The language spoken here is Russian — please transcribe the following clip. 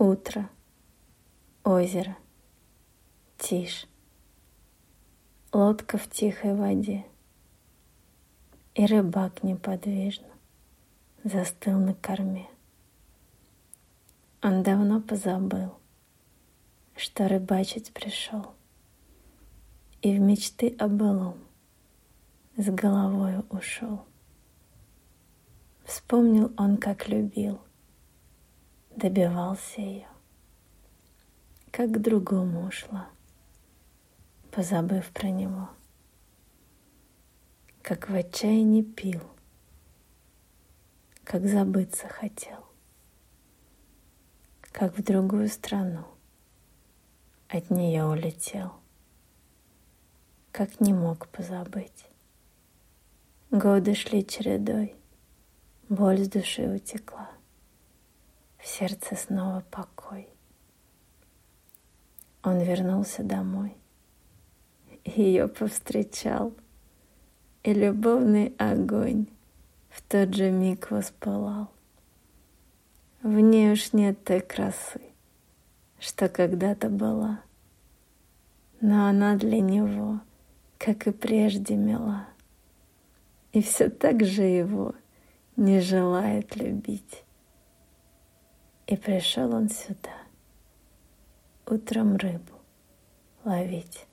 Утро, озеро, тишь, лодка в тихой воде. И рыбак неподвижно застыл на корме. Он давно позабыл, что рыбачить пришел, И в мечты о былом с головою ушел. Вспомнил он, как любил, добивался ее, как к другому ушла, позабыв про него, как в отчаянии пил, как забыться хотел, как в другую страну от нее улетел, как не мог позабыть. Годы шли чередой, боль с души утекла в сердце снова покой. Он вернулся домой, ее повстречал, и любовный огонь в тот же миг воспылал. В ней уж нет той красы, что когда-то была, но она для него, как и прежде, мила, и все так же его не желает любить. И пришел он сюда утром рыбу ловить.